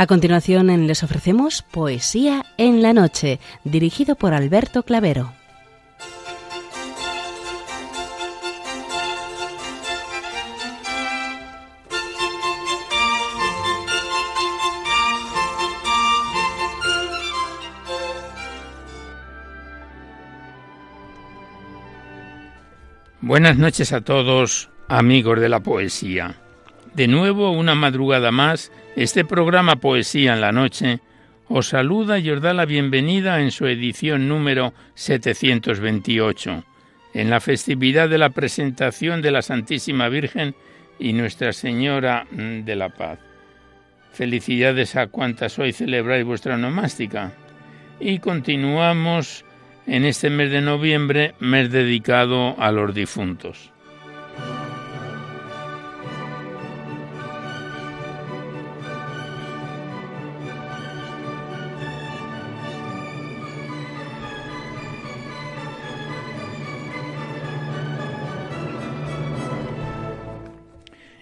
A continuación les ofrecemos Poesía en la Noche, dirigido por Alberto Clavero. Buenas noches a todos, amigos de la poesía. De nuevo, una madrugada más, este programa Poesía en la Noche os saluda y os da la bienvenida en su edición número 728, en la festividad de la presentación de la Santísima Virgen y Nuestra Señora de la Paz. Felicidades a cuantas hoy celebráis vuestra nomástica. Y continuamos en este mes de noviembre, mes dedicado a los difuntos.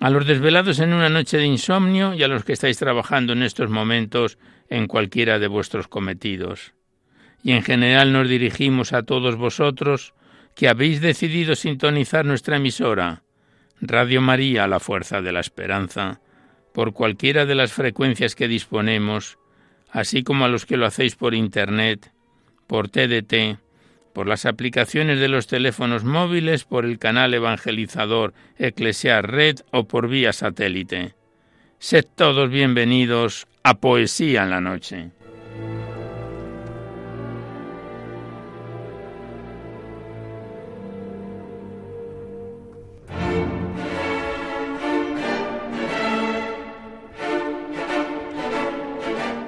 a los desvelados en una noche de insomnio y a los que estáis trabajando en estos momentos en cualquiera de vuestros cometidos. Y en general nos dirigimos a todos vosotros que habéis decidido sintonizar nuestra emisora, Radio María, la fuerza de la esperanza, por cualquiera de las frecuencias que disponemos, así como a los que lo hacéis por Internet, por TDT, por las aplicaciones de los teléfonos móviles, por el canal evangelizador Eclesiar Red o por vía satélite. Sed todos bienvenidos a Poesía en la Noche.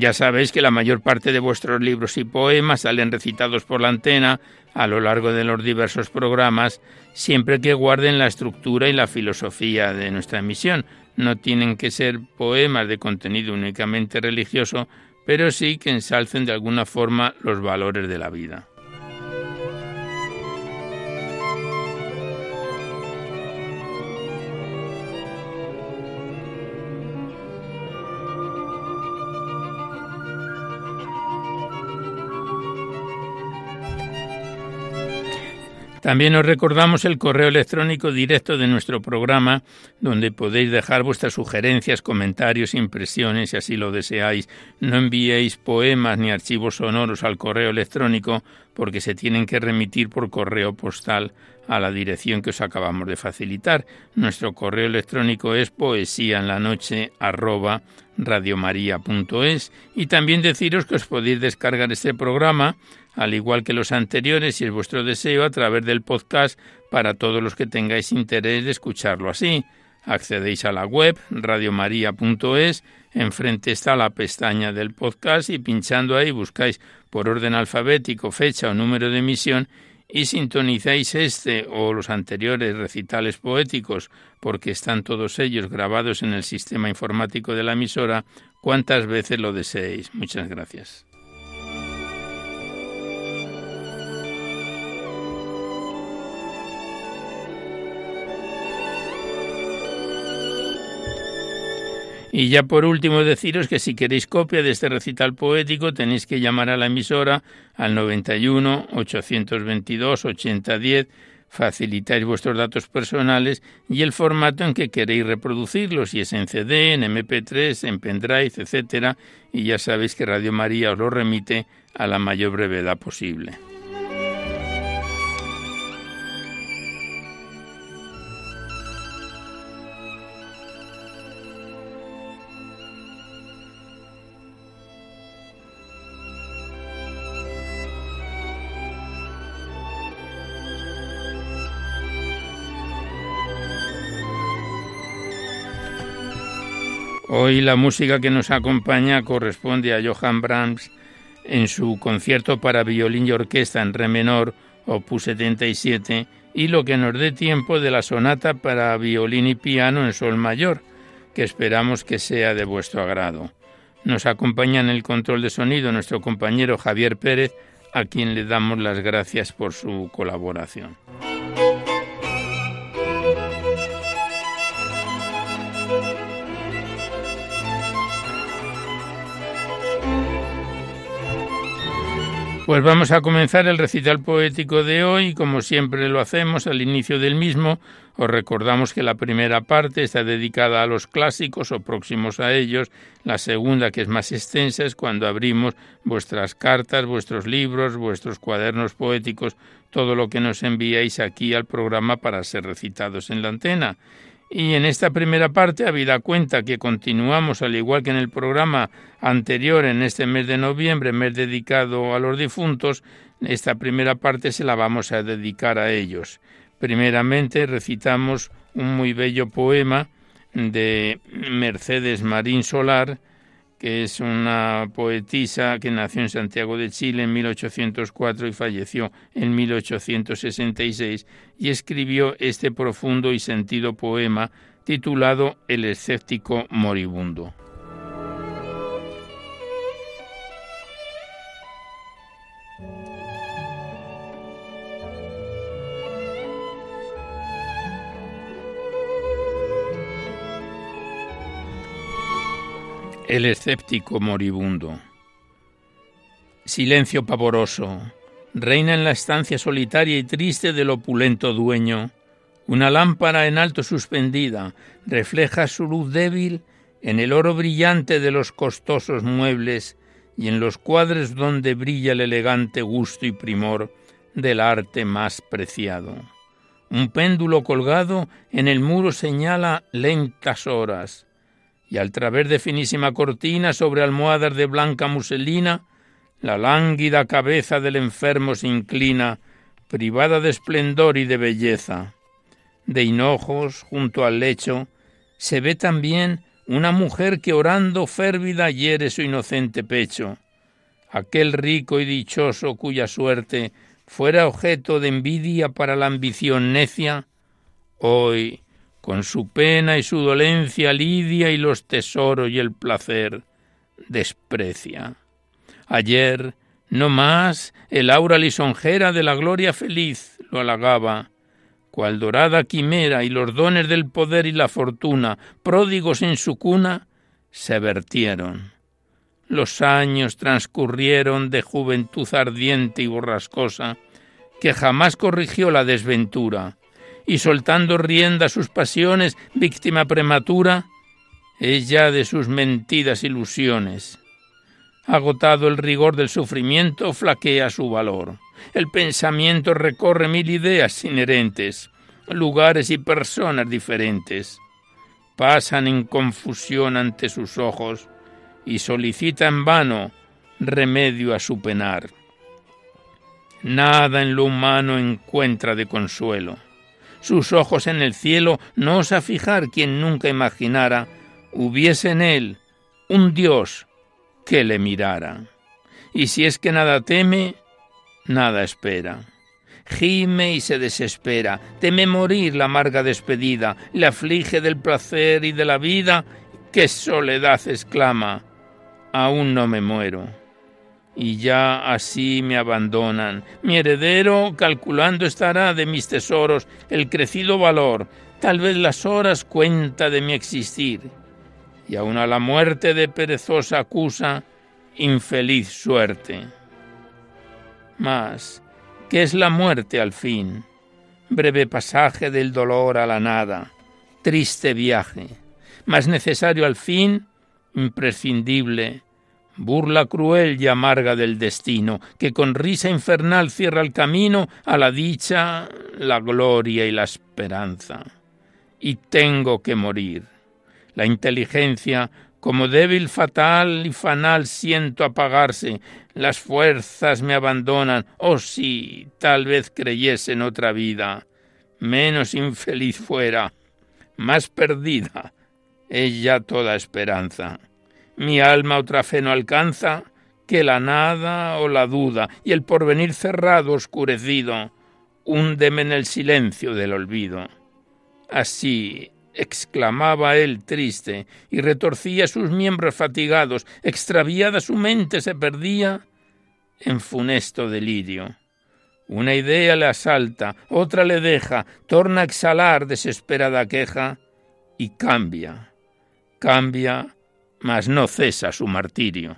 Ya sabéis que la mayor parte de vuestros libros y poemas salen recitados por la antena a lo largo de los diversos programas, siempre que guarden la estructura y la filosofía de nuestra emisión. No tienen que ser poemas de contenido únicamente religioso, pero sí que ensalcen de alguna forma los valores de la vida. También os recordamos el correo electrónico directo de nuestro programa, donde podéis dejar vuestras sugerencias, comentarios, impresiones, si así lo deseáis. No enviéis poemas ni archivos sonoros al correo electrónico, porque se tienen que remitir por correo postal a la dirección que os acabamos de facilitar. Nuestro correo electrónico es poesía en la noche y también deciros que os podéis descargar este programa al igual que los anteriores, si es vuestro deseo, a través del podcast para todos los que tengáis interés de escucharlo así. Accedéis a la web radiomaria.es, enfrente está la pestaña del podcast y pinchando ahí buscáis por orden alfabético fecha o número de emisión y sintonizáis este o los anteriores recitales poéticos porque están todos ellos grabados en el sistema informático de la emisora cuantas veces lo deseéis. Muchas gracias. Y ya por último deciros que si queréis copia de este recital poético tenéis que llamar a la emisora al 91 822 8010 facilitáis vuestros datos personales y el formato en que queréis reproducirlos, si es en CD, en MP3, en pendrive, etcétera, y ya sabéis que Radio María os lo remite a la mayor brevedad posible. Hoy la música que nos acompaña corresponde a Johann Brahms en su concierto para violín y orquesta en re menor, opus 77, y lo que nos dé tiempo de la sonata para violín y piano en sol mayor, que esperamos que sea de vuestro agrado. Nos acompaña en el control de sonido nuestro compañero Javier Pérez, a quien le damos las gracias por su colaboración. Pues vamos a comenzar el recital poético de hoy, como siempre lo hacemos al inicio del mismo, os recordamos que la primera parte está dedicada a los clásicos o próximos a ellos, la segunda, que es más extensa, es cuando abrimos vuestras cartas, vuestros libros, vuestros cuadernos poéticos, todo lo que nos enviáis aquí al programa para ser recitados en la antena. Y en esta primera parte, habida cuenta que continuamos, al igual que en el programa anterior, en este mes de noviembre, mes dedicado a los difuntos, esta primera parte se la vamos a dedicar a ellos. Primeramente recitamos un muy bello poema de Mercedes Marín Solar, que es una poetisa que nació en Santiago de Chile en 1804 y falleció en 1866, y escribió este profundo y sentido poema titulado El escéptico moribundo. El escéptico moribundo. Silencio pavoroso. Reina en la estancia solitaria y triste del opulento dueño. Una lámpara en alto suspendida refleja su luz débil en el oro brillante de los costosos muebles y en los cuadros donde brilla el elegante gusto y primor del arte más preciado. Un péndulo colgado en el muro señala lentas horas y al través de finísima cortina sobre almohadas de blanca muselina, la lánguida cabeza del enfermo se inclina, privada de esplendor y de belleza. De hinojos, junto al lecho, se ve también una mujer que orando férvida hiere su inocente pecho. Aquel rico y dichoso cuya suerte fuera objeto de envidia para la ambición necia, hoy con su pena y su dolencia lidia y los tesoros y el placer desprecia. Ayer, no más, el aura lisonjera de la gloria feliz lo halagaba, cual dorada quimera y los dones del poder y la fortuna, pródigos en su cuna, se vertieron. Los años transcurrieron de juventud ardiente y borrascosa, que jamás corrigió la desventura, y soltando rienda a sus pasiones, víctima prematura, es ya de sus mentidas ilusiones. Agotado el rigor del sufrimiento, flaquea su valor. El pensamiento recorre mil ideas inherentes, lugares y personas diferentes. Pasan en confusión ante sus ojos y solicita en vano remedio a su penar. Nada en lo humano encuentra de consuelo sus ojos en el cielo, no osa fijar quien nunca imaginara hubiese en él un Dios que le mirara. Y si es que nada teme, nada espera. Gime y se desespera, teme morir la amarga despedida, le aflige del placer y de la vida, qué soledad exclama, aún no me muero y ya así me abandonan. Mi heredero, calculando estará de mis tesoros el crecido valor, tal vez las horas cuenta de mi existir, y aun a la muerte de perezosa acusa infeliz suerte. Mas, ¿qué es la muerte al fin? breve pasaje del dolor a la nada, triste viaje, más necesario al fin, imprescindible, burla cruel y amarga del destino, que con risa infernal cierra el camino a la dicha, la gloria y la esperanza. Y tengo que morir. La inteligencia, como débil, fatal y fanal, siento apagarse, las fuerzas me abandonan. Oh sí, tal vez creyese en otra vida, menos infeliz fuera, más perdida, ella toda esperanza. Mi alma otra fe no alcanza que la nada o la duda, y el porvenir cerrado, oscurecido, húndeme en el silencio del olvido. Así exclamaba él triste, y retorcía sus miembros fatigados, extraviada su mente se perdía en funesto delirio. Una idea le asalta, otra le deja, torna a exhalar desesperada queja, y cambia, cambia, mas no cesa su martirio.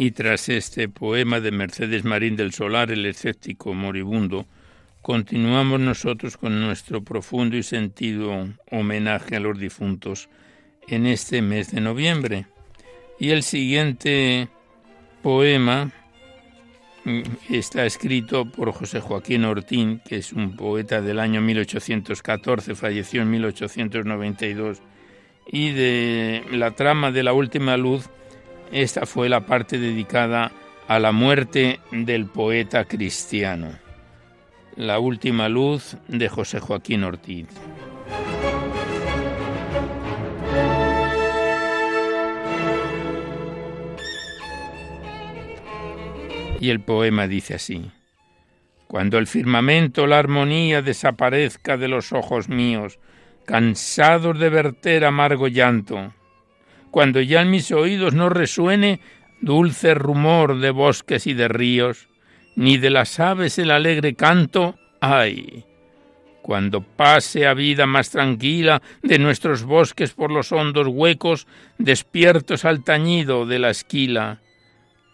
Y tras este poema de Mercedes Marín del Solar, el escéptico moribundo, continuamos nosotros con nuestro profundo y sentido homenaje a los difuntos en este mes de noviembre. Y el siguiente poema mm, está escrito por José Joaquín Ortín, que es un poeta del año 1814, falleció en 1892, y de la trama de la última luz esta fue la parte dedicada a la muerte del poeta cristiano. La última luz de José Joaquín Ortiz. Y el poema dice así. Cuando el firmamento, la armonía desaparezca de los ojos míos, cansados de verter amargo llanto, cuando ya en mis oídos no resuene dulce rumor de bosques y de ríos, ni de las aves el alegre canto, ay, cuando pase a vida más tranquila de nuestros bosques por los hondos huecos, despiertos al tañido de la esquila,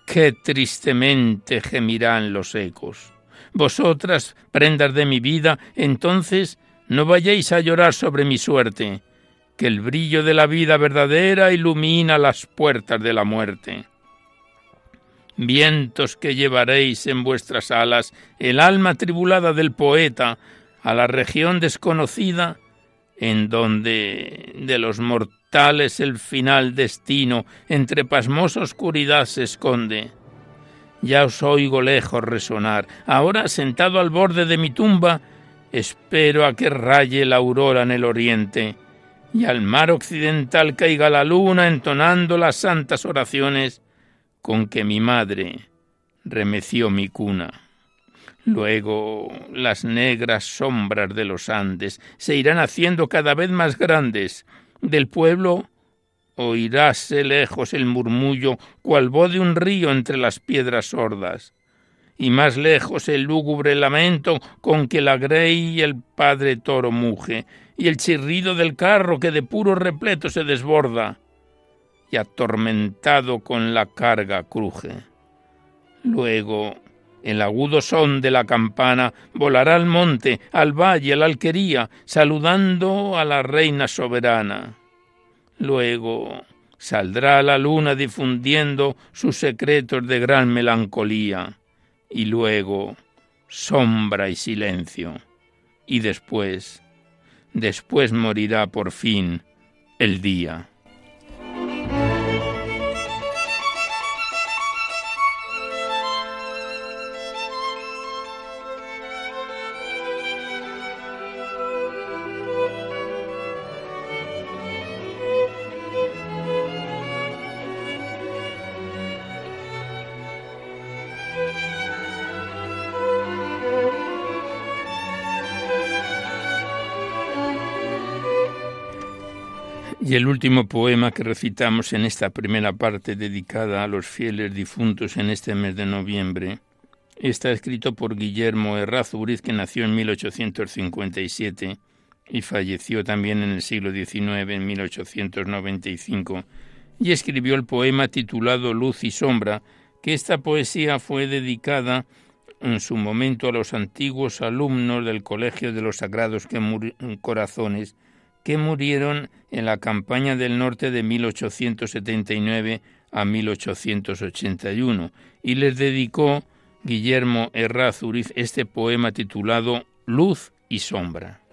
qué tristemente gemirán los ecos. Vosotras, prendas de mi vida, entonces no vayáis a llorar sobre mi suerte, que el brillo de la vida verdadera ilumina las puertas de la muerte. Vientos que llevaréis en vuestras alas el alma tribulada del poeta a la región desconocida, en donde de los mortales el final destino entre pasmosa oscuridad se esconde. Ya os oigo lejos resonar. Ahora, sentado al borde de mi tumba, espero a que raye la aurora en el oriente y al mar occidental caiga la luna entonando las santas oraciones con que mi madre remeció mi cuna. Luego las negras sombras de los Andes se irán haciendo cada vez más grandes. Del pueblo oiráse lejos el murmullo cual voz de un río entre las piedras sordas. Y más lejos el lúgubre lamento con que la grey y el padre toro muge, y el chirrido del carro que de puro repleto se desborda atormentado con la carga cruje. Luego el agudo son de la campana volará al monte, al valle, a la alquería, saludando a la reina soberana. Luego saldrá la luna difundiendo sus secretos de gran melancolía, y luego sombra y silencio, y después después morirá por fin el día. El último poema que recitamos en esta primera parte dedicada a los fieles difuntos en este mes de noviembre está escrito por Guillermo Errázuriz, que nació en 1857 y falleció también en el siglo XIX, en 1895, y escribió el poema titulado Luz y Sombra, que esta poesía fue dedicada en su momento a los antiguos alumnos del Colegio de los Sagrados Corazones, que murieron en la campaña del norte de 1879 a 1881, y les dedicó Guillermo Errázuriz este poema titulado Luz y Sombra.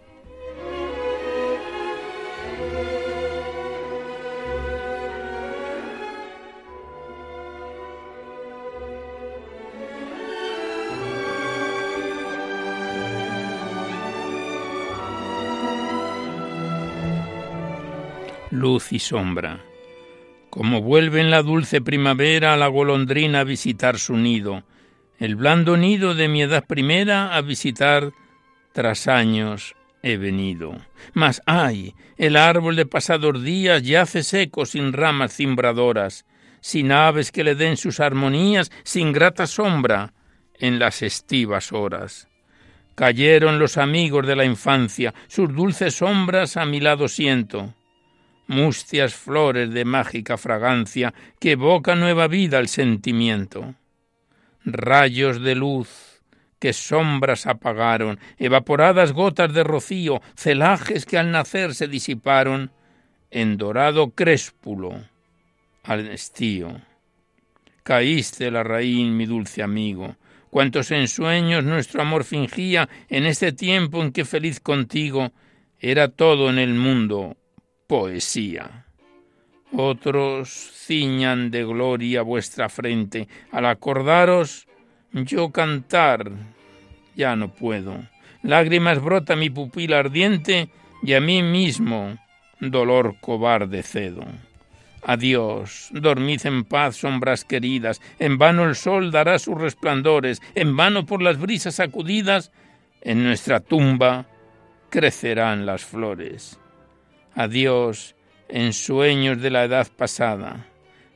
Luz y sombra. Como vuelve en la dulce primavera la golondrina a visitar su nido, el blando nido de mi edad primera a visitar tras años he venido. Mas ay, el árbol de pasados días yace seco sin ramas cimbradoras, sin aves que le den sus armonías, sin grata sombra en las estivas horas. Cayeron los amigos de la infancia, sus dulces sombras a mi lado siento mustias flores de mágica fragancia que evoca nueva vida al sentimiento. Rayos de luz que sombras apagaron, evaporadas gotas de rocío, celajes que al nacer se disiparon en dorado créspulo al estío. Caíste la raíz, mi dulce amigo, cuantos ensueños nuestro amor fingía en este tiempo en que feliz contigo era todo en el mundo poesía. Otros ciñan de gloria vuestra frente. Al acordaros, yo cantar ya no puedo. Lágrimas brota mi pupila ardiente y a mí mismo dolor cobarde cedo. Adiós, dormid en paz, sombras queridas, en vano el sol dará sus resplandores, en vano por las brisas sacudidas, en nuestra tumba crecerán las flores. Adiós en sueños de la edad pasada.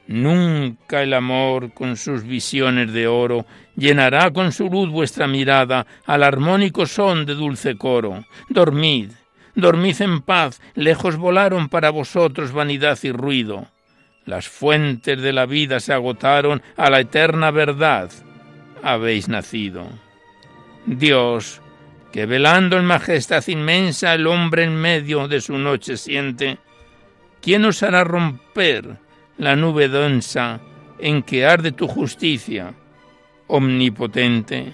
Nunca el amor con sus visiones de oro llenará con su luz vuestra mirada al armónico son de dulce coro. Dormid, dormid en paz, lejos volaron para vosotros vanidad y ruido. Las fuentes de la vida se agotaron a la eterna verdad. Habéis nacido. Dios que velando en majestad inmensa el hombre en medio de su noche siente, ¿quién os hará romper la nube densa en que arde tu justicia, omnipotente?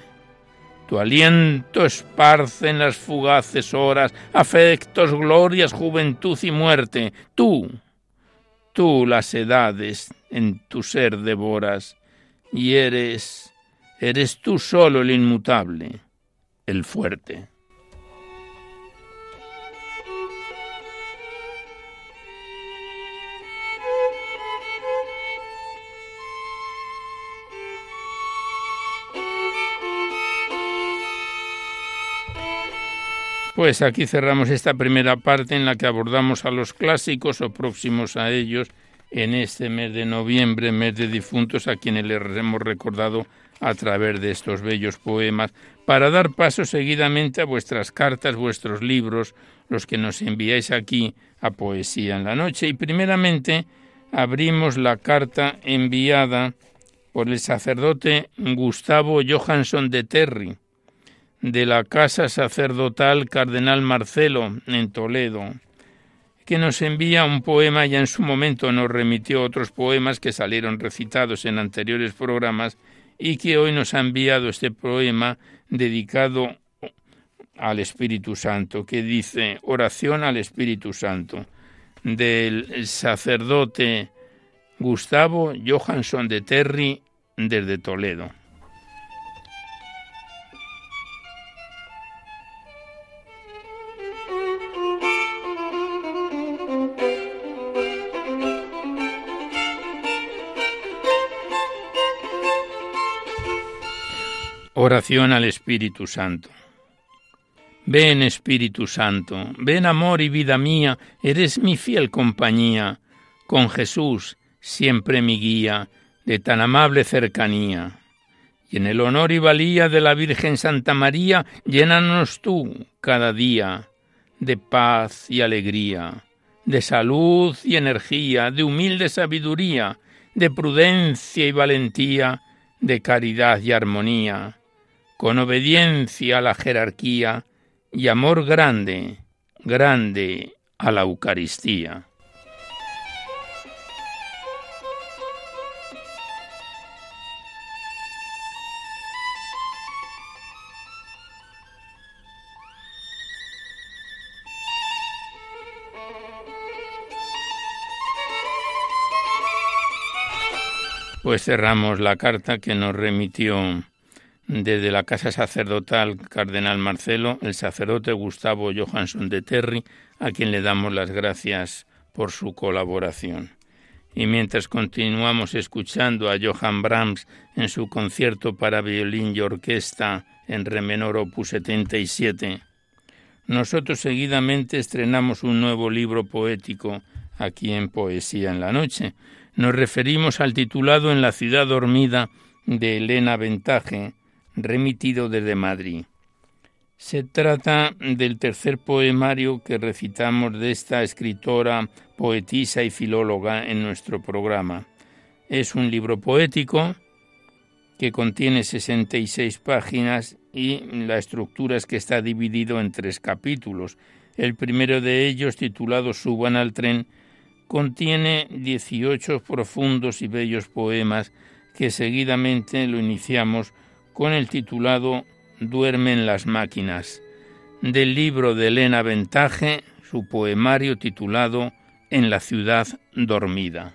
Tu aliento esparce en las fugaces horas afectos, glorias, juventud y muerte. Tú, tú las edades en tu ser devoras y eres, eres tú solo el inmutable el fuerte. Pues aquí cerramos esta primera parte en la que abordamos a los clásicos o próximos a ellos en este mes de noviembre, mes de difuntos, a quienes les hemos recordado a través de estos bellos poemas, para dar paso seguidamente a vuestras cartas, vuestros libros, los que nos enviáis aquí a Poesía en la Noche. Y primeramente abrimos la carta enviada por el sacerdote Gustavo Johansson de Terry, de la Casa Sacerdotal Cardenal Marcelo, en Toledo, que nos envía un poema, y en su momento nos remitió otros poemas que salieron recitados en anteriores programas, y que hoy nos ha enviado este poema dedicado al Espíritu Santo, que dice oración al Espíritu Santo, del sacerdote Gustavo Johansson de Terry desde Toledo. Oración al Espíritu Santo. Ven Espíritu Santo, ven amor y vida mía, eres mi fiel compañía, con Jesús, siempre mi guía, de tan amable cercanía. Y en el honor y valía de la Virgen Santa María, llénanos tú cada día de paz y alegría, de salud y energía, de humilde sabiduría, de prudencia y valentía, de caridad y armonía, con obediencia a la jerarquía y amor grande, grande a la Eucaristía. Pues cerramos la carta que nos remitió desde la casa sacerdotal Cardenal Marcelo, el sacerdote Gustavo Johansson de Terry, a quien le damos las gracias por su colaboración. Y mientras continuamos escuchando a Johann Brahms en su concierto para violín y orquesta en re menor opus 77, nosotros seguidamente estrenamos un nuevo libro poético aquí en Poesía en la Noche, nos referimos al titulado En la ciudad dormida de Elena Ventaje, remitido desde Madrid. Se trata del tercer poemario que recitamos de esta escritora, poetisa y filóloga en nuestro programa. Es un libro poético que contiene 66 páginas y la estructura es que está dividido en tres capítulos. El primero de ellos, titulado Suban al tren, contiene 18 profundos y bellos poemas que seguidamente lo iniciamos con el titulado Duermen las máquinas, del libro de Elena Ventaje, su poemario titulado En la ciudad dormida.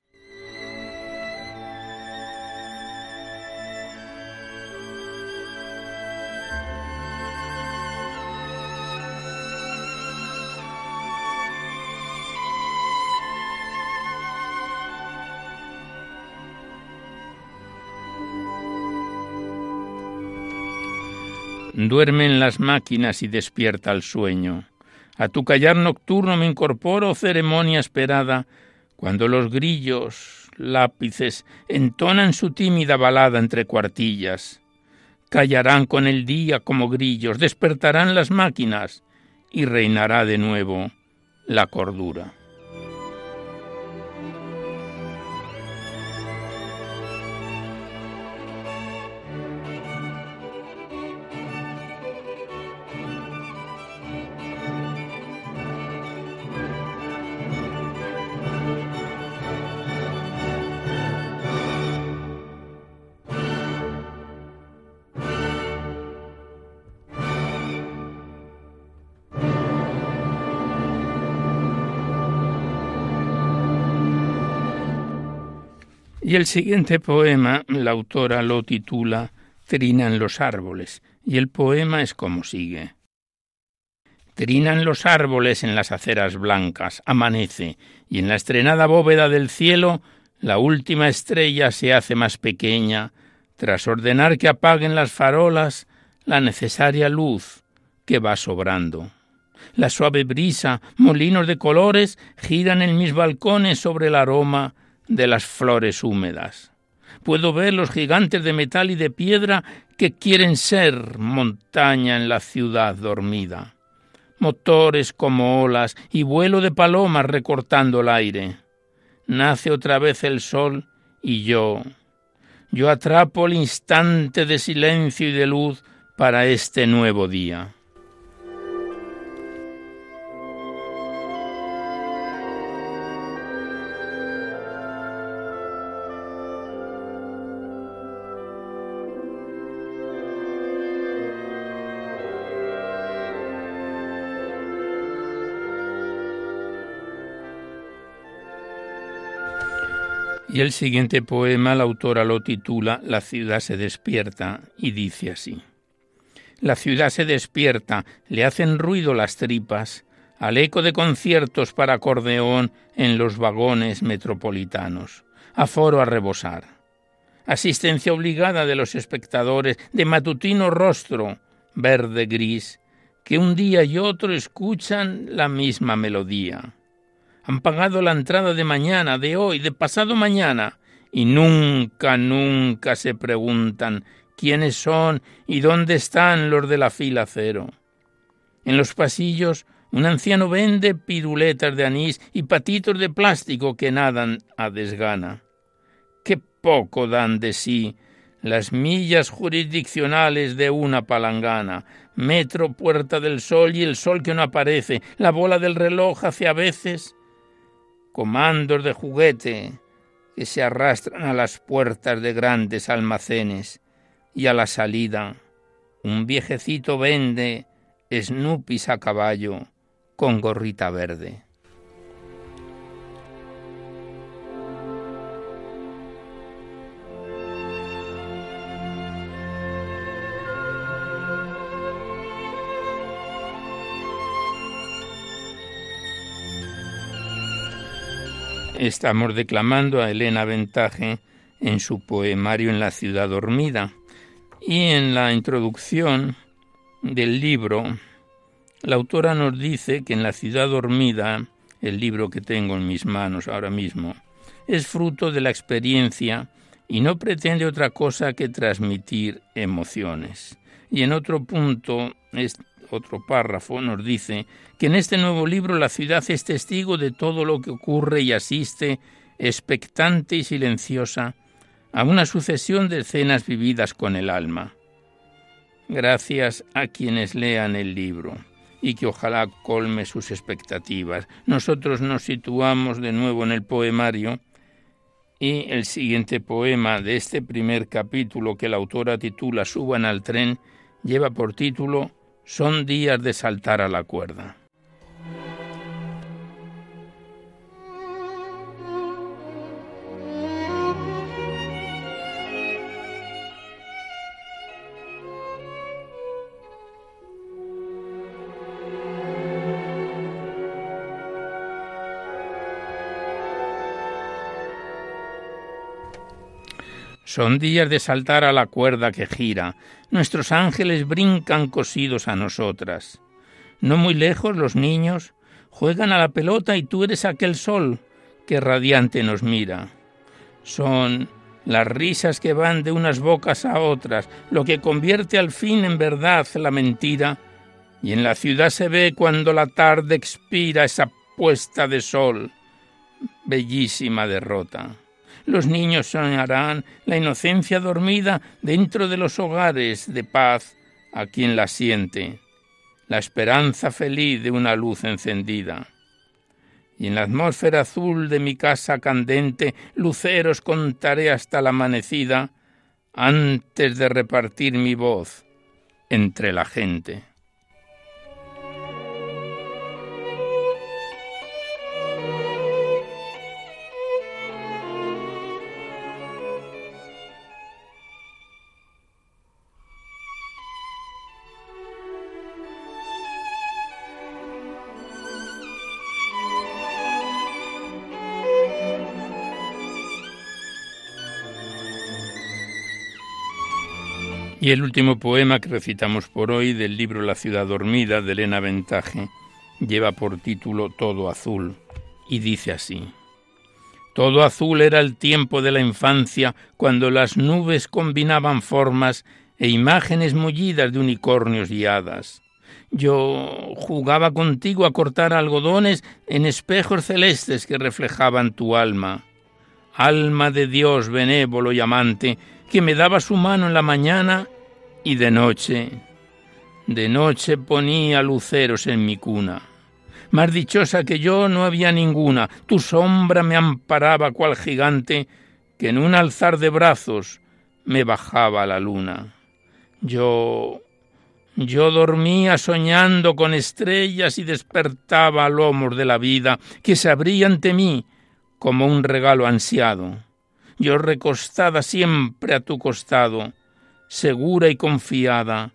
Duermen las máquinas y despierta el sueño. A tu callar nocturno me incorporo, ceremonia esperada, cuando los grillos, lápices, entonan su tímida balada entre cuartillas. Callarán con el día como grillos, despertarán las máquinas y reinará de nuevo la cordura. El siguiente poema, la autora lo titula Trinan los árboles, y el poema es como sigue. Trinan los árboles en las aceras blancas, amanece, y en la estrenada bóveda del cielo la última estrella se hace más pequeña, tras ordenar que apaguen las farolas la necesaria luz que va sobrando. La suave brisa, molinos de colores, giran en mis balcones sobre el aroma de las flores húmedas. Puedo ver los gigantes de metal y de piedra que quieren ser montaña en la ciudad dormida. Motores como olas y vuelo de palomas recortando el aire. Nace otra vez el sol y yo, yo atrapo el instante de silencio y de luz para este nuevo día. Y el siguiente poema la autora lo titula La ciudad se despierta y dice así. La ciudad se despierta, le hacen ruido las tripas, al eco de conciertos para acordeón en los vagones metropolitanos, aforo a rebosar. Asistencia obligada de los espectadores, de matutino rostro, verde gris, que un día y otro escuchan la misma melodía. Han pagado la entrada de mañana, de hoy, de pasado mañana, y nunca, nunca se preguntan quiénes son y dónde están los de la fila cero. En los pasillos un anciano vende piruletas de anís y patitos de plástico que nadan a desgana. Qué poco dan de sí las millas jurisdiccionales de una palangana, metro Puerta del Sol y el sol que no aparece, la bola del reloj hace a veces comandos de juguete que se arrastran a las puertas de grandes almacenes y a la salida un viejecito vende Snoopys a caballo con gorrita verde. Estamos declamando a Elena Ventaje en su poemario En la ciudad dormida. Y en la introducción del libro, la autora nos dice que en la ciudad dormida, el libro que tengo en mis manos ahora mismo, es fruto de la experiencia y no pretende otra cosa que transmitir emociones. Y en otro punto, otro párrafo, nos dice que en este nuevo libro la ciudad es testigo de todo lo que ocurre y asiste, expectante y silenciosa, a una sucesión de escenas vividas con el alma. Gracias a quienes lean el libro y que ojalá colme sus expectativas. Nosotros nos situamos de nuevo en el poemario y el siguiente poema de este primer capítulo que la autora titula Suban al tren lleva por título Son días de saltar a la cuerda. Son días de saltar a la cuerda que gira. Nuestros ángeles brincan cosidos a nosotras. No muy lejos los niños juegan a la pelota y tú eres aquel sol que radiante nos mira. Son las risas que van de unas bocas a otras, lo que convierte al fin en verdad la mentira, y en la ciudad se ve cuando la tarde expira esa puesta de sol, bellísima derrota. Los niños soñarán la inocencia dormida dentro de los hogares de paz a quien la siente, la esperanza feliz de una luz encendida. Y en la atmósfera azul de mi casa candente, luceros contaré hasta la amanecida, antes de repartir mi voz entre la gente. Y el último poema que recitamos por hoy del libro La ciudad dormida de Elena Ventaje lleva por título Todo azul y dice así. Todo azul era el tiempo de la infancia cuando las nubes combinaban formas e imágenes mullidas de unicornios y hadas. Yo jugaba contigo a cortar algodones en espejos celestes que reflejaban tu alma. Alma de Dios benévolo y amante, que me daba su mano en la mañana y de noche, de noche ponía luceros en mi cuna. Más dichosa que yo no había ninguna, tu sombra me amparaba cual gigante que en un alzar de brazos me bajaba la luna. Yo yo dormía soñando con estrellas y despertaba a lomos de la vida que se abría ante mí como un regalo ansiado. Yo recostada siempre a tu costado, segura y confiada,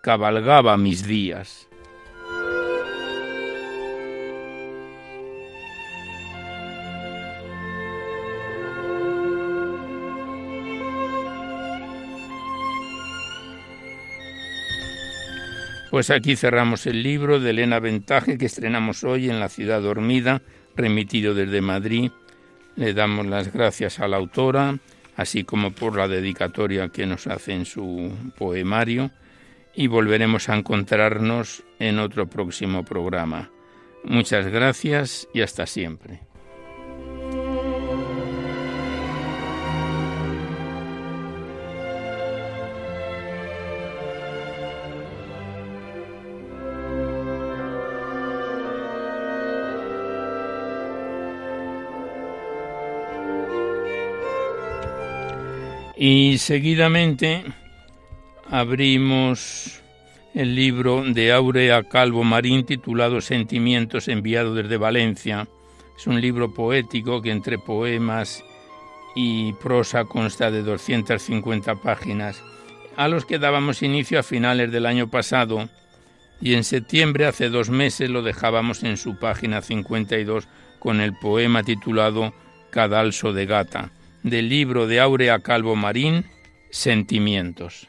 cabalgaba mis días. Pues aquí cerramos el libro de Elena Ventaje que estrenamos hoy en La Ciudad Dormida, remitido desde Madrid. Le damos las gracias a la autora, así como por la dedicatoria que nos hace en su poemario, y volveremos a encontrarnos en otro próximo programa. Muchas gracias y hasta siempre. Y seguidamente abrimos el libro de Aurea Calvo Marín titulado Sentimientos enviado desde Valencia. Es un libro poético que entre poemas y prosa consta de 250 páginas, a los que dábamos inicio a finales del año pasado y en septiembre, hace dos meses, lo dejábamos en su página 52 con el poema titulado Cadalso de Gata del libro de Aurea Calvo Marín, Sentimientos.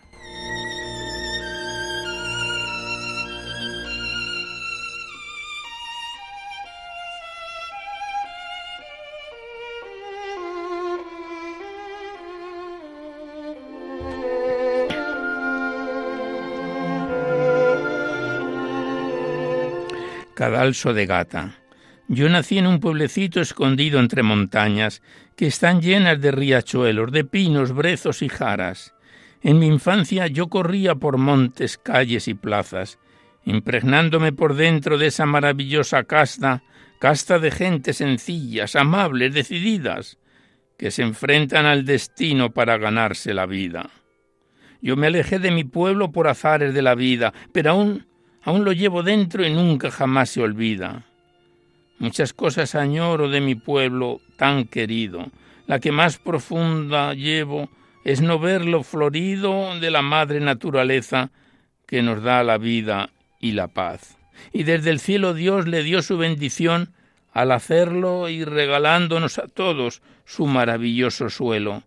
Cadalso de Gata. Yo nací en un pueblecito escondido entre montañas que están llenas de riachuelos, de pinos, brezos y jaras. En mi infancia yo corría por montes, calles y plazas, impregnándome por dentro de esa maravillosa casta, casta de gentes sencillas, amables, decididas, que se enfrentan al destino para ganarse la vida. Yo me alejé de mi pueblo por azares de la vida, pero aún, aún lo llevo dentro y nunca jamás se olvida. Muchas cosas añoro de mi pueblo tan querido. La que más profunda llevo es no ver lo florido de la madre naturaleza que nos da la vida y la paz. Y desde el cielo Dios le dio su bendición al hacerlo y regalándonos a todos su maravilloso suelo,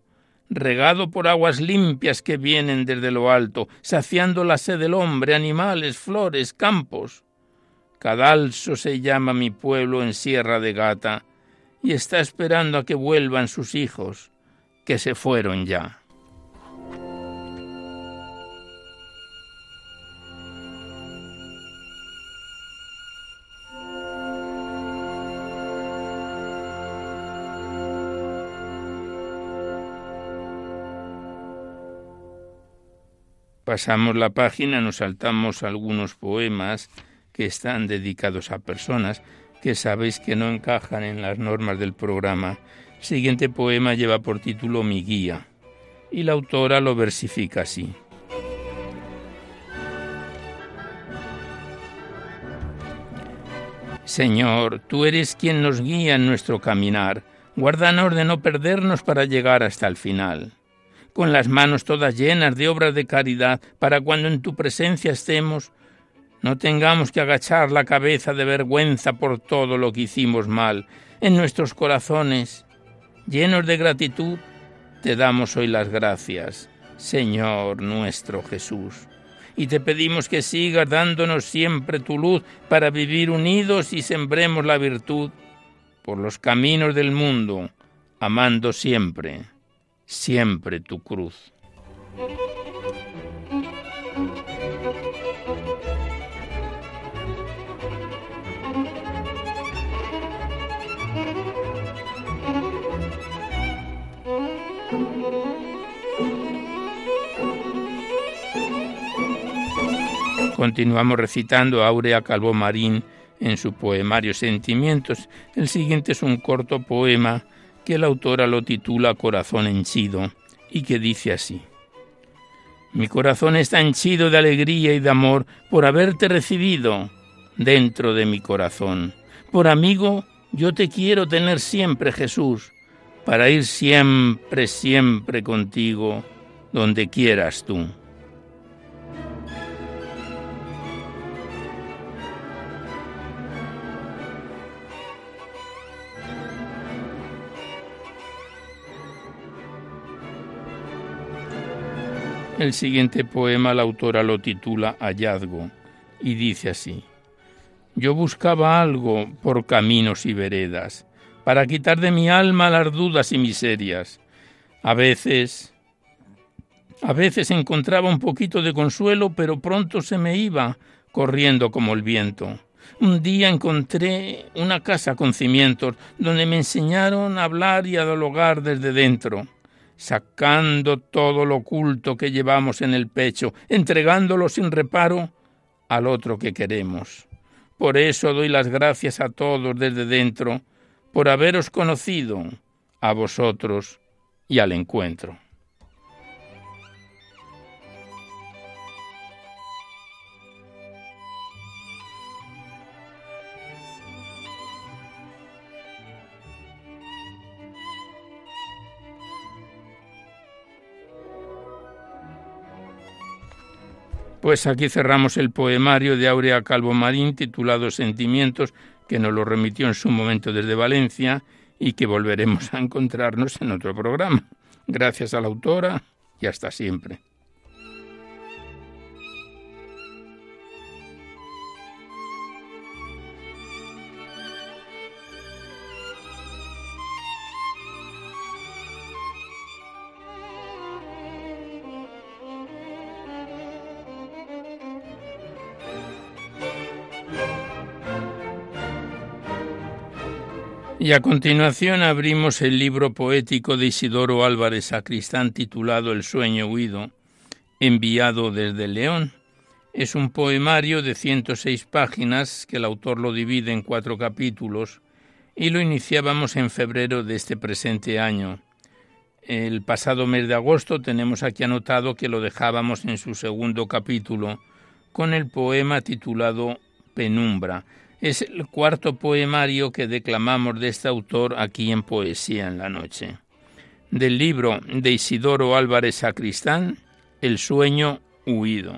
regado por aguas limpias que vienen desde lo alto, saciando la sed del hombre, animales, flores, campos. Cadalso se llama mi pueblo en Sierra de Gata y está esperando a que vuelvan sus hijos, que se fueron ya. Pasamos la página, nos saltamos algunos poemas que están dedicados a personas que sabéis que no encajan en las normas del programa. Siguiente poema lleva por título Mi guía y la autora lo versifica así. Señor, tú eres quien nos guía en nuestro caminar. Guárdanos de no perdernos para llegar hasta el final. Con las manos todas llenas de obras de caridad, para cuando en tu presencia estemos, no tengamos que agachar la cabeza de vergüenza por todo lo que hicimos mal. En nuestros corazones, llenos de gratitud, te damos hoy las gracias, Señor nuestro Jesús. Y te pedimos que sigas dándonos siempre tu luz para vivir unidos y sembremos la virtud por los caminos del mundo, amando siempre, siempre tu cruz. Continuamos recitando Aurea Calvo Marín en su poemario Sentimientos. El siguiente es un corto poema que la autora lo titula Corazón henchido y que dice así. Mi corazón está henchido de alegría y de amor por haberte recibido dentro de mi corazón. Por amigo, yo te quiero tener siempre, Jesús, para ir siempre, siempre contigo, donde quieras tú. El siguiente poema la autora lo titula Hallazgo y dice así. Yo buscaba algo por caminos y veredas, para quitar de mi alma las dudas y miserias. A veces, a veces encontraba un poquito de consuelo, pero pronto se me iba, corriendo como el viento. Un día encontré una casa con cimientos, donde me enseñaron a hablar y a dialogar desde dentro, sacando todo lo oculto que llevamos en el pecho, entregándolo sin reparo al otro que queremos. Por eso doy las gracias a todos desde dentro, por haberos conocido, a vosotros y al encuentro. Pues aquí cerramos el poemario de Aurea Calvo Marín titulado Sentimientos, que nos lo remitió en su momento desde Valencia y que volveremos a encontrarnos en otro programa. Gracias a la autora y hasta siempre. Y a continuación abrimos el libro poético de Isidoro Álvarez Sacristán titulado El sueño huido, enviado desde León. Es un poemario de 106 páginas que el autor lo divide en cuatro capítulos y lo iniciábamos en febrero de este presente año. El pasado mes de agosto tenemos aquí anotado que lo dejábamos en su segundo capítulo con el poema titulado Penumbra, es el cuarto poemario que declamamos de este autor aquí en Poesía en la Noche. Del libro de Isidoro Álvarez Sacristán, El sueño huido.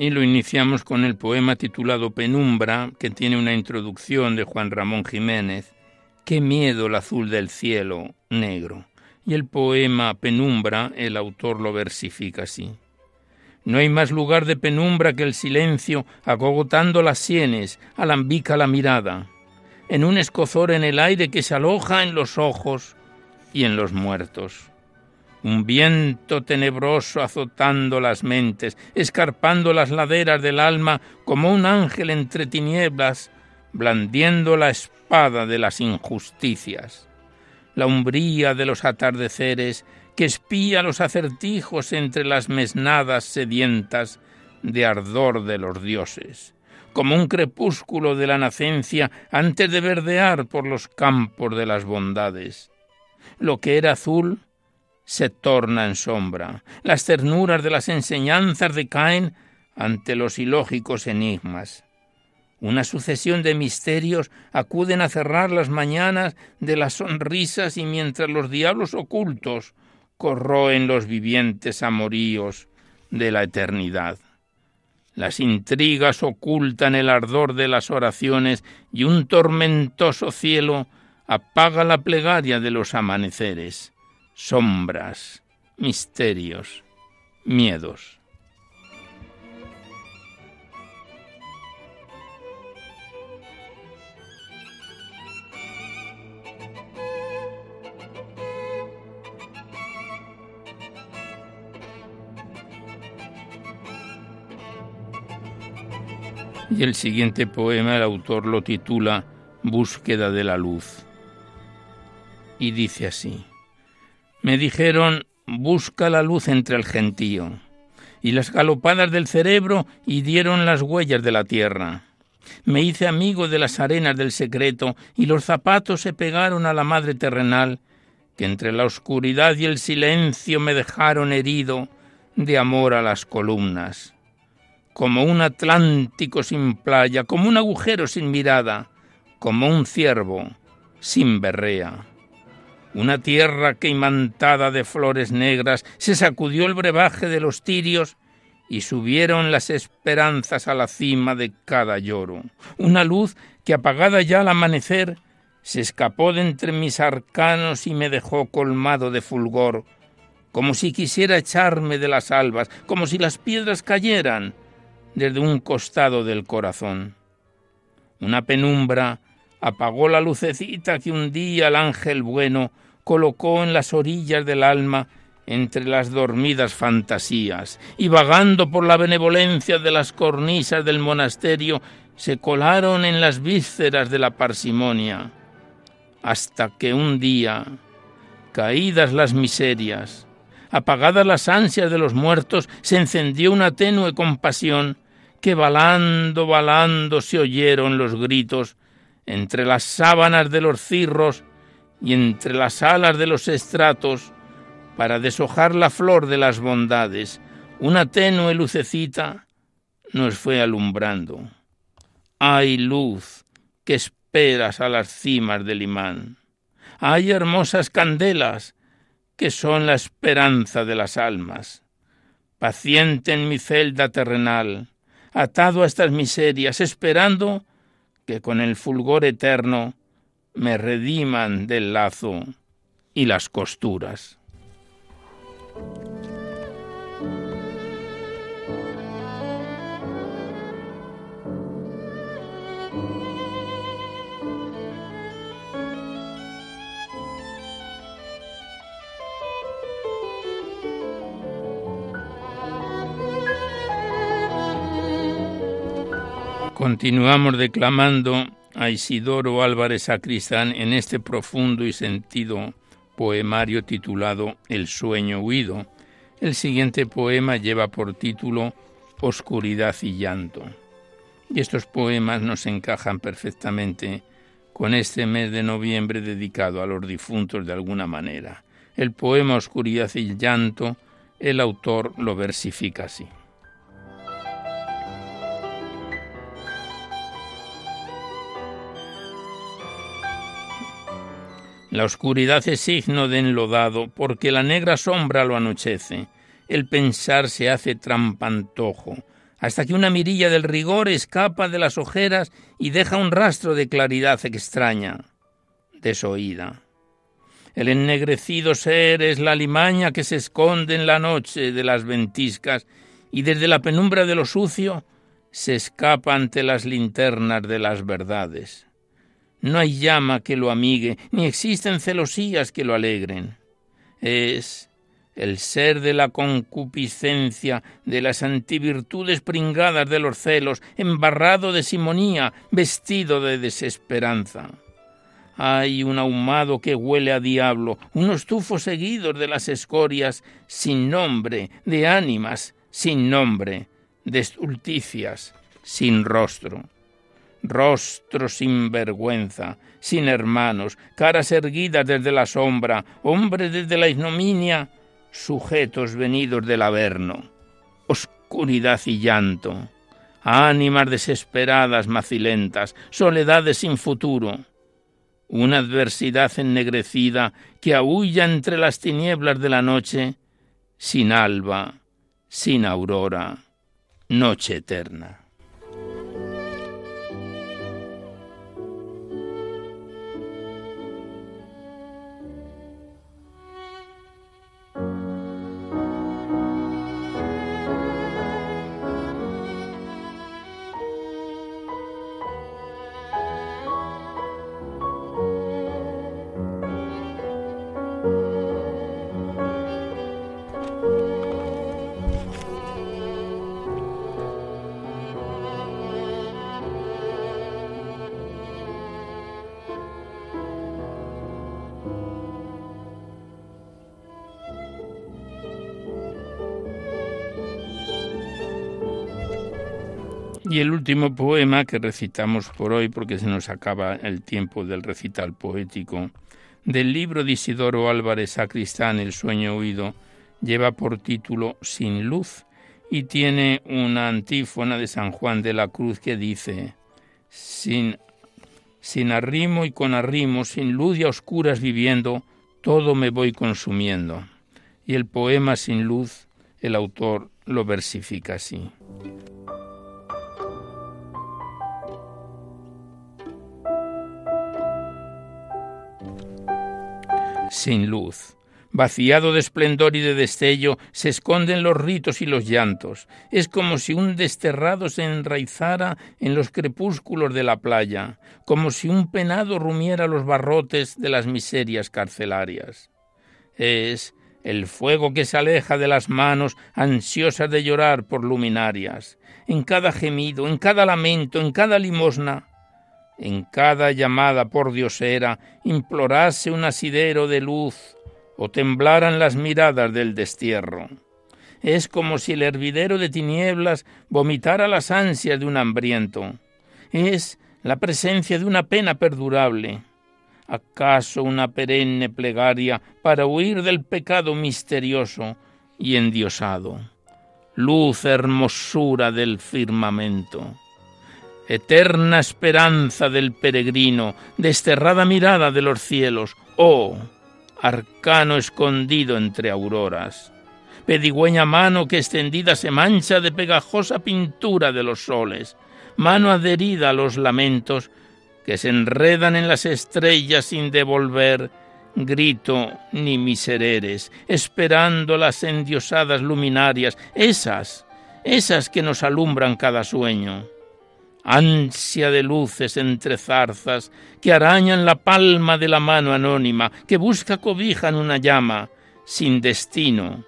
Y lo iniciamos con el poema titulado Penumbra, que tiene una introducción de Juan Ramón Jiménez. Qué miedo el azul del cielo negro. Y el poema Penumbra, el autor lo versifica así. No hay más lugar de penumbra que el silencio, acogotando las sienes, alambica la mirada, en un escozor en el aire que se aloja en los ojos y en los muertos un viento tenebroso azotando las mentes, escarpando las laderas del alma como un ángel entre tinieblas, blandiendo la espada de las injusticias. La umbría de los atardeceres que espía los acertijos entre las mesnadas sedientas de ardor de los dioses, como un crepúsculo de la nacencia antes de verdear por los campos de las bondades. Lo que era azul se torna en sombra. Las ternuras de las enseñanzas decaen ante los ilógicos enigmas. Una sucesión de misterios acuden a cerrar las mañanas de las sonrisas y mientras los diablos ocultos corroen los vivientes amoríos de la eternidad. Las intrigas ocultan el ardor de las oraciones y un tormentoso cielo apaga la plegaria de los amaneceres sombras, misterios, miedos. Y el siguiente poema el autor lo titula Búsqueda de la luz. Y dice así. Me dijeron, busca la luz entre el gentío. Y las galopadas del cerebro hirieron las huellas de la tierra. Me hice amigo de las arenas del secreto y los zapatos se pegaron a la madre terrenal, que entre la oscuridad y el silencio me dejaron herido de amor a las columnas. Como un Atlántico sin playa, como un agujero sin mirada, como un ciervo sin berrea. Una tierra que imantada de flores negras se sacudió el brebaje de los tirios y subieron las esperanzas a la cima de cada lloro. Una luz que apagada ya al amanecer se escapó de entre mis arcanos y me dejó colmado de fulgor, como si quisiera echarme de las albas, como si las piedras cayeran desde un costado del corazón. Una penumbra apagó la lucecita que un día el ángel bueno colocó en las orillas del alma entre las dormidas fantasías, y vagando por la benevolencia de las cornisas del monasterio, se colaron en las vísceras de la parsimonia, hasta que un día, caídas las miserias, apagadas las ansias de los muertos, se encendió una tenue compasión, que balando, balando se oyeron los gritos entre las sábanas de los cirros y entre las alas de los estratos, para deshojar la flor de las bondades, una tenue lucecita nos fue alumbrando. Hay luz que esperas a las cimas del imán. Hay hermosas candelas que son la esperanza de las almas. Paciente en mi celda terrenal, atado a estas miserias, esperando que con el fulgor eterno me rediman del lazo y las costuras. Continuamos declamando a Isidoro Álvarez Sacristán en este profundo y sentido poemario titulado El sueño huido. El siguiente poema lleva por título Oscuridad y llanto. Y estos poemas nos encajan perfectamente con este mes de noviembre dedicado a los difuntos de alguna manera. El poema Oscuridad y llanto, el autor lo versifica así. La oscuridad es signo de enlodado, porque la negra sombra lo anochece. El pensar se hace trampantojo, hasta que una mirilla del rigor escapa de las ojeras y deja un rastro de claridad extraña, desoída. El ennegrecido ser es la limaña que se esconde en la noche de las ventiscas y desde la penumbra de lo sucio se escapa ante las linternas de las verdades. No hay llama que lo amigue, ni existen celosías que lo alegren. Es el ser de la concupiscencia, de las antivirtudes pringadas de los celos, embarrado de simonía, vestido de desesperanza. Hay un ahumado que huele a diablo, unos tufos seguidos de las escorias, sin nombre, de ánimas, sin nombre, de estulticias, sin rostro rostro sin vergüenza, sin hermanos, caras erguidas desde la sombra, hombres desde la ignominia, sujetos venidos del averno, oscuridad y llanto, ánimas desesperadas macilentas, soledades sin futuro, una adversidad ennegrecida que aúlla entre las tinieblas de la noche, sin alba, sin aurora, noche eterna. Último poema que recitamos por hoy, porque se nos acaba el tiempo del recital poético, del libro de Isidoro Álvarez Sacristán, El sueño huido, lleva por título Sin luz y tiene una antífona de San Juan de la Cruz que dice, sin, sin arrimo y con arrimo, sin luz y a oscuras viviendo, todo me voy consumiendo. Y el poema sin luz, el autor lo versifica así. Sin luz. Vaciado de esplendor y de destello, se esconden los ritos y los llantos. Es como si un desterrado se enraizara en los crepúsculos de la playa, como si un penado rumiera los barrotes de las miserias carcelarias. Es el fuego que se aleja de las manos ansiosas de llorar por luminarias. En cada gemido, en cada lamento, en cada limosna, en cada llamada por diosera, implorase un asidero de luz o temblaran las miradas del destierro. Es como si el hervidero de tinieblas vomitara las ansias de un hambriento. Es la presencia de una pena perdurable. ¿Acaso una perenne plegaria para huir del pecado misterioso y endiosado? Luz hermosura del firmamento. Eterna esperanza del peregrino, desterrada mirada de los cielos. Oh, arcano escondido entre auroras, pedigüeña mano que extendida se mancha de pegajosa pintura de los soles, mano adherida a los lamentos que se enredan en las estrellas sin devolver grito ni misereres, esperando las endiosadas luminarias, esas, esas que nos alumbran cada sueño ansia de luces entre zarzas que arañan la palma de la mano anónima, que busca cobija en una llama, sin destino,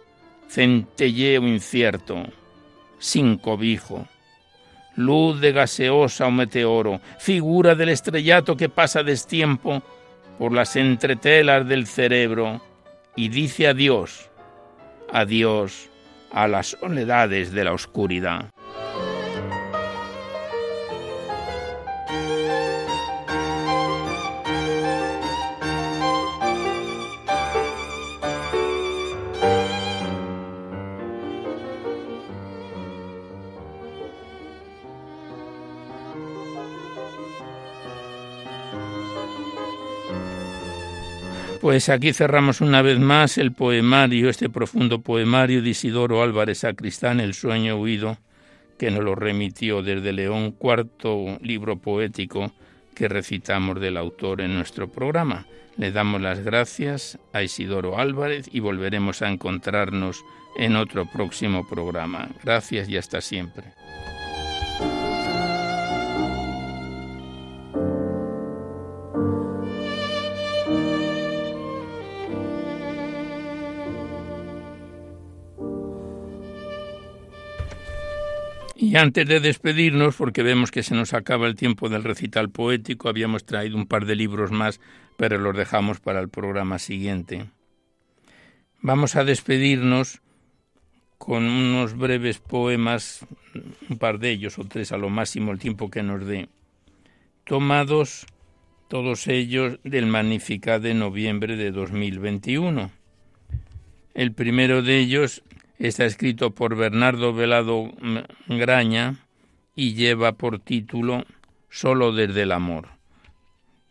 centelleo incierto, sin cobijo. Luz de gaseosa o meteoro, figura del estrellato que pasa destiempo por las entretelas del cerebro y dice adiós, adiós a las soledades de la oscuridad. Pues aquí cerramos una vez más el poemario, este profundo poemario de Isidoro Álvarez Sacristán, El sueño huido, que nos lo remitió desde León, cuarto libro poético que recitamos del autor en nuestro programa. Le damos las gracias a Isidoro Álvarez y volveremos a encontrarnos en otro próximo programa. Gracias y hasta siempre. Y antes de despedirnos, porque vemos que se nos acaba el tiempo del recital poético, habíamos traído un par de libros más, pero los dejamos para el programa siguiente. Vamos a despedirnos con unos breves poemas, un par de ellos o tres a lo máximo el tiempo que nos dé, tomados todos ellos del Magnificat de noviembre de 2021. El primero de ellos Está escrito por Bernardo Velado Graña y lleva por título Solo desde el amor,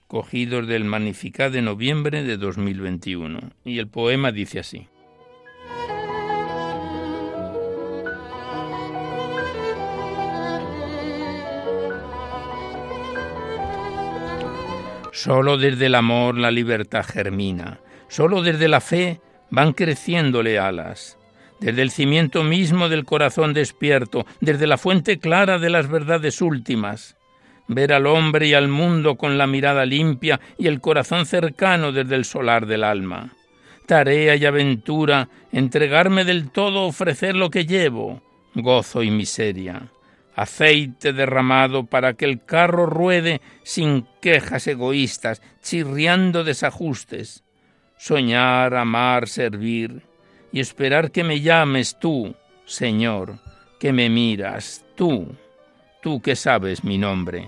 cogidos del Magnificat de noviembre de 2021. Y el poema dice así. Solo desde el amor la libertad germina, solo desde la fe van creciéndole alas desde el cimiento mismo del corazón despierto, desde la fuente clara de las verdades últimas. Ver al hombre y al mundo con la mirada limpia y el corazón cercano desde el solar del alma. Tarea y aventura, entregarme del todo, ofrecer lo que llevo, gozo y miseria. Aceite derramado para que el carro ruede sin quejas egoístas, chirriando desajustes. Soñar, amar, servir y esperar que me llames tú, Señor, que me miras, tú, tú que sabes mi nombre.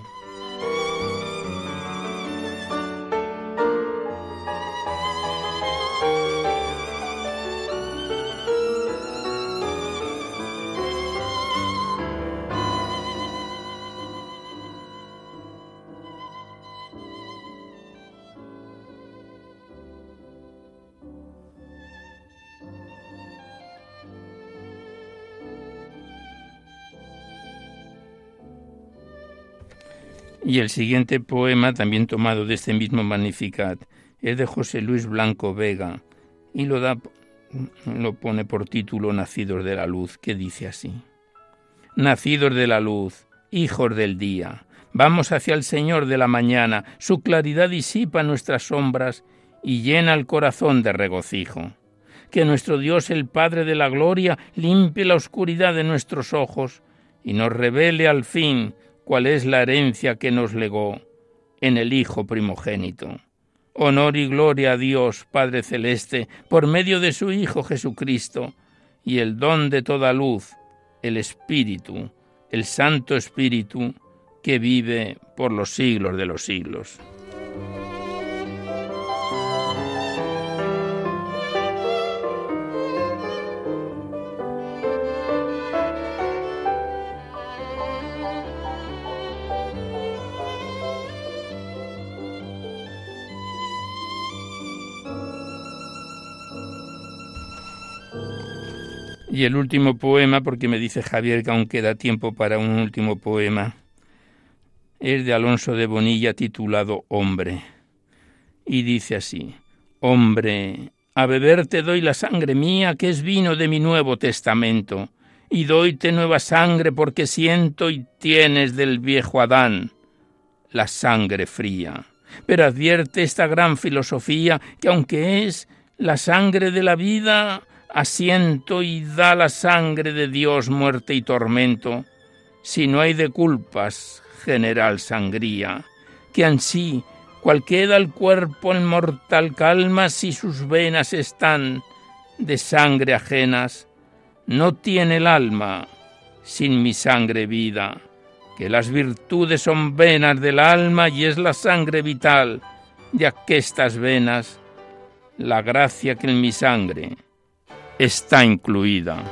Y el siguiente poema, también tomado de este mismo Magnificat, es de José Luis Blanco Vega y lo, da, lo pone por título Nacidos de la Luz, que dice así. Nacidos de la luz, hijos del día, vamos hacia el Señor de la mañana, su claridad disipa nuestras sombras y llena el corazón de regocijo. Que nuestro Dios, el Padre de la Gloria, limpie la oscuridad de nuestros ojos y nos revele al fin cuál es la herencia que nos legó en el Hijo primogénito. Honor y gloria a Dios, Padre Celeste, por medio de su Hijo Jesucristo, y el don de toda luz, el Espíritu, el Santo Espíritu, que vive por los siglos de los siglos. Y el último poema, porque me dice Javier que aún queda tiempo para un último poema, es de Alonso de Bonilla titulado Hombre. Y dice así, Hombre, a beber te doy la sangre mía, que es vino de mi nuevo testamento, y doyte nueva sangre porque siento y tienes del viejo Adán la sangre fría. Pero advierte esta gran filosofía que aunque es la sangre de la vida, asiento y da la sangre de Dios muerte y tormento, si no hay de culpas general sangría, que ansí, cual queda el cuerpo en mortal calma si sus venas están de sangre ajenas, no tiene el alma sin mi sangre vida, que las virtudes son venas del alma y es la sangre vital de aquestas venas, la gracia que en mi sangre está incluida.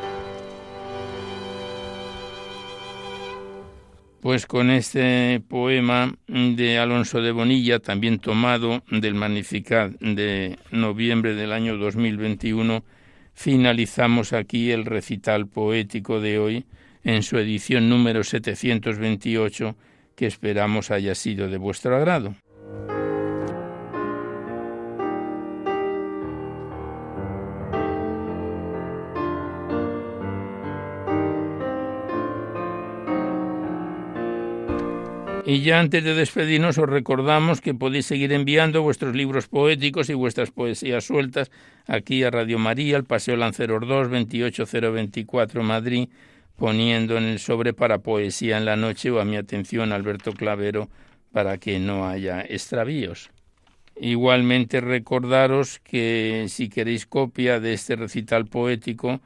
Pues con este poema de Alonso de Bonilla, también tomado del Magnificat de noviembre del año 2021, finalizamos aquí el recital poético de hoy en su edición número 728, que esperamos haya sido de vuestro agrado. Y ya antes de despedirnos os recordamos que podéis seguir enviando vuestros libros poéticos y vuestras poesías sueltas aquí a Radio María, al Paseo Lanceros 2, 28024 Madrid, poniendo en el sobre para Poesía en la Noche o a mi atención Alberto Clavero para que no haya extravíos. Igualmente recordaros que si queréis copia de este recital poético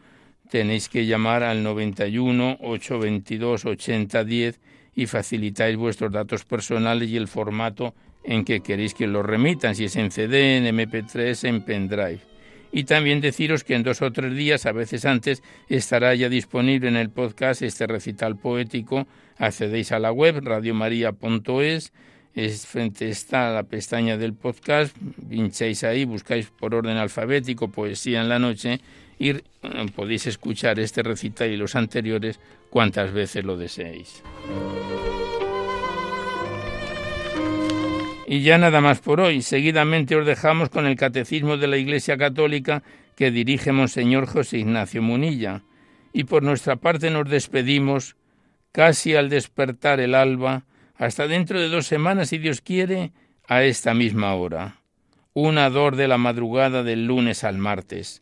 tenéis que llamar al 91 822 8010 y facilitáis vuestros datos personales y el formato en que queréis que los remitan, si es en CD, en MP3, en pendrive. Y también deciros que en dos o tres días, a veces antes, estará ya disponible en el podcast este recital poético. Accedéis a la web radiomaria.es, es frente está la pestaña del podcast, pincháis ahí, buscáis por orden alfabético Poesía en la noche eh, podéis escuchar este recital y los anteriores cuantas veces lo deseéis. Y ya nada más por hoy. Seguidamente os dejamos con el Catecismo de la Iglesia Católica que dirige Monseñor José Ignacio Munilla. Y por nuestra parte nos despedimos casi al despertar el alba, hasta dentro de dos semanas, si Dios quiere, a esta misma hora. Una dor de la madrugada del lunes al martes